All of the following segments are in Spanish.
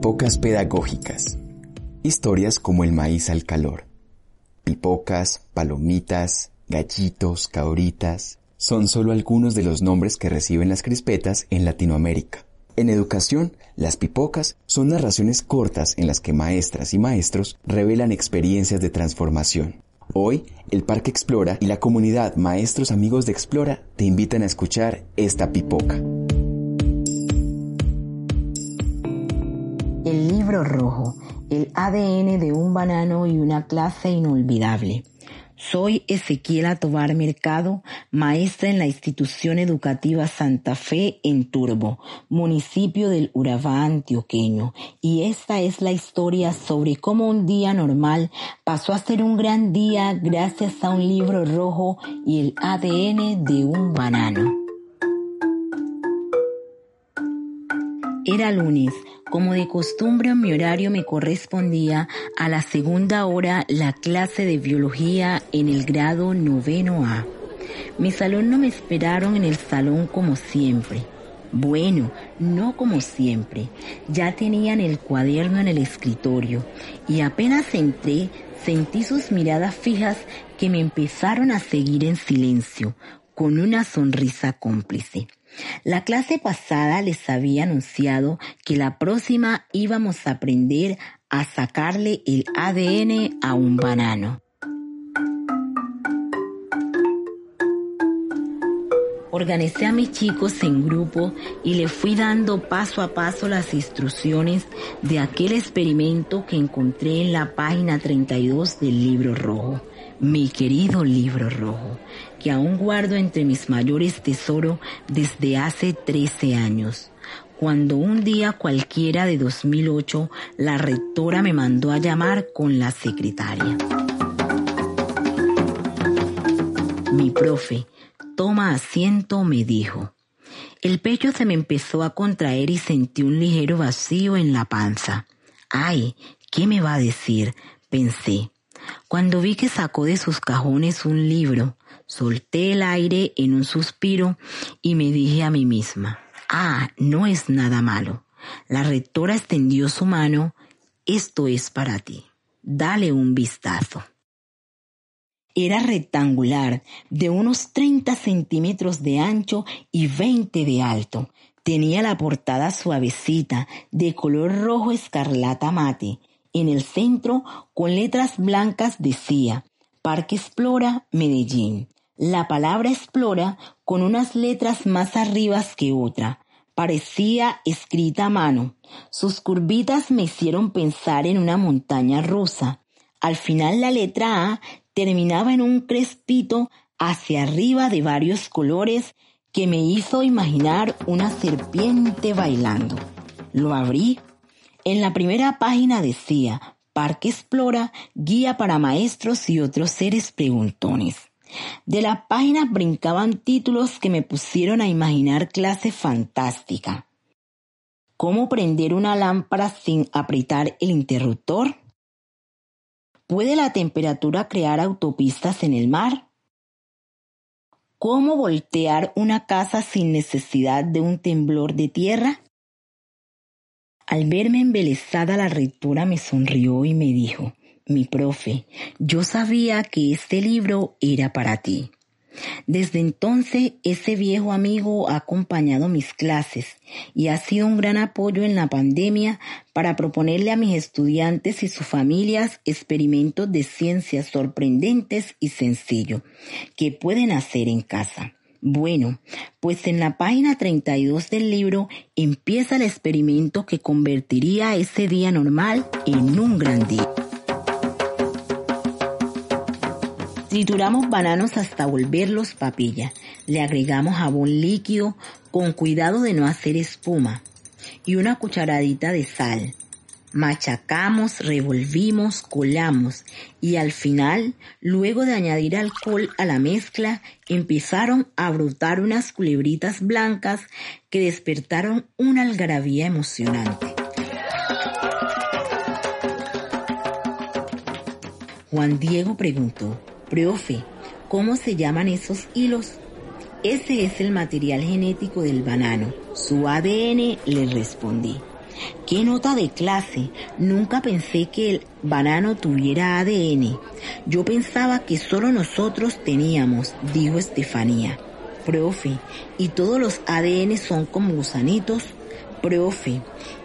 Pipocas pedagógicas. Historias como el maíz al calor. Pipocas, palomitas, gallitos, cauritas, son solo algunos de los nombres que reciben las crispetas en Latinoamérica. En educación, las pipocas son narraciones cortas en las que maestras y maestros revelan experiencias de transformación. Hoy, el Parque Explora y la comunidad Maestros Amigos de Explora te invitan a escuchar esta pipoca. Libro rojo, el ADN de un banano y una clase inolvidable. Soy Ezequiela Tobar Mercado, maestra en la institución educativa Santa Fe en Turbo, municipio del Urabá antioqueño, y esta es la historia sobre cómo un día normal pasó a ser un gran día gracias a un libro rojo y el ADN de un banano. Era lunes, como de costumbre mi horario me correspondía a la segunda hora la clase de biología en el grado noveno A. Mi salón no me esperaron en el salón como siempre. Bueno, no como siempre. Ya tenían el cuaderno en el escritorio y apenas entré sentí sus miradas fijas que me empezaron a seguir en silencio, con una sonrisa cómplice. La clase pasada les había anunciado que la próxima íbamos a aprender a sacarle el ADN a un banano. Organicé a mis chicos en grupo y les fui dando paso a paso las instrucciones de aquel experimento que encontré en la página 32 del libro rojo mi querido libro rojo, que aún guardo entre mis mayores tesoros desde hace 13 años. Cuando un día cualquiera de 2008 la rectora me mandó a llamar con la secretaria. Mi profe, toma asiento, me dijo. El pecho se me empezó a contraer y sentí un ligero vacío en la panza. Ay, ¿qué me va a decir? pensé. Cuando vi que sacó de sus cajones un libro, solté el aire en un suspiro y me dije a mí misma, ah, no es nada malo. La rectora extendió su mano, esto es para ti, dale un vistazo. Era rectangular, de unos 30 centímetros de ancho y 20 de alto. Tenía la portada suavecita, de color rojo escarlata mate, en el centro, con letras blancas, decía Parque Explora Medellín. La palabra explora con unas letras más arriba que otra. Parecía escrita a mano. Sus curvitas me hicieron pensar en una montaña rusa. Al final la letra A terminaba en un crespito hacia arriba de varios colores que me hizo imaginar una serpiente bailando. Lo abrí en la primera página decía, Parque Explora, guía para maestros y otros seres preguntones. De la página brincaban títulos que me pusieron a imaginar clase fantástica. ¿Cómo prender una lámpara sin apretar el interruptor? ¿Puede la temperatura crear autopistas en el mar? ¿Cómo voltear una casa sin necesidad de un temblor de tierra? Al verme embelesada la rectora me sonrió y me dijo, mi profe, yo sabía que este libro era para ti. Desde entonces ese viejo amigo ha acompañado mis clases y ha sido un gran apoyo en la pandemia para proponerle a mis estudiantes y sus familias experimentos de ciencias sorprendentes y sencillos que pueden hacer en casa. Bueno, pues en la página 32 del libro empieza el experimento que convertiría ese día normal en un gran día. Trituramos bananos hasta volverlos papilla. Le agregamos jabón líquido con cuidado de no hacer espuma y una cucharadita de sal. Machacamos, revolvimos, colamos y al final, luego de añadir alcohol a la mezcla, empezaron a brotar unas culebritas blancas que despertaron una algarabía emocionante. Juan Diego preguntó, Profe, ¿cómo se llaman esos hilos? Ese es el material genético del banano, su ADN, le respondí. Qué nota de clase. Nunca pensé que el banano tuviera ADN. Yo pensaba que solo nosotros teníamos, dijo Estefanía. Profe, ¿y todos los ADN son como gusanitos? Profe,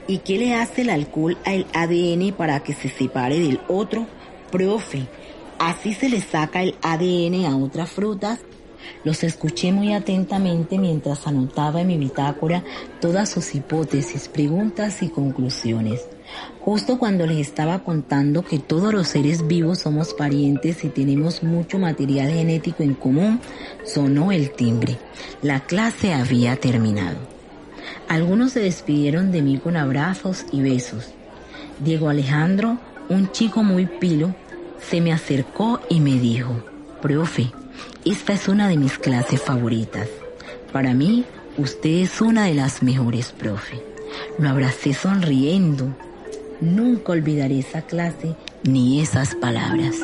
¿y qué le hace el alcohol al ADN para que se separe del otro? Profe, ¿así se le saca el ADN a otras frutas? Los escuché muy atentamente mientras anotaba en mi bitácora todas sus hipótesis, preguntas y conclusiones. Justo cuando les estaba contando que todos los seres vivos somos parientes y tenemos mucho material genético en común, sonó el timbre. La clase había terminado. Algunos se despidieron de mí con abrazos y besos. Diego Alejandro, un chico muy pilo, se me acercó y me dijo, profe, esta es una de mis clases favoritas. Para mí, usted es una de las mejores, profe. Lo abracé sonriendo. Nunca olvidaré esa clase ni esas palabras.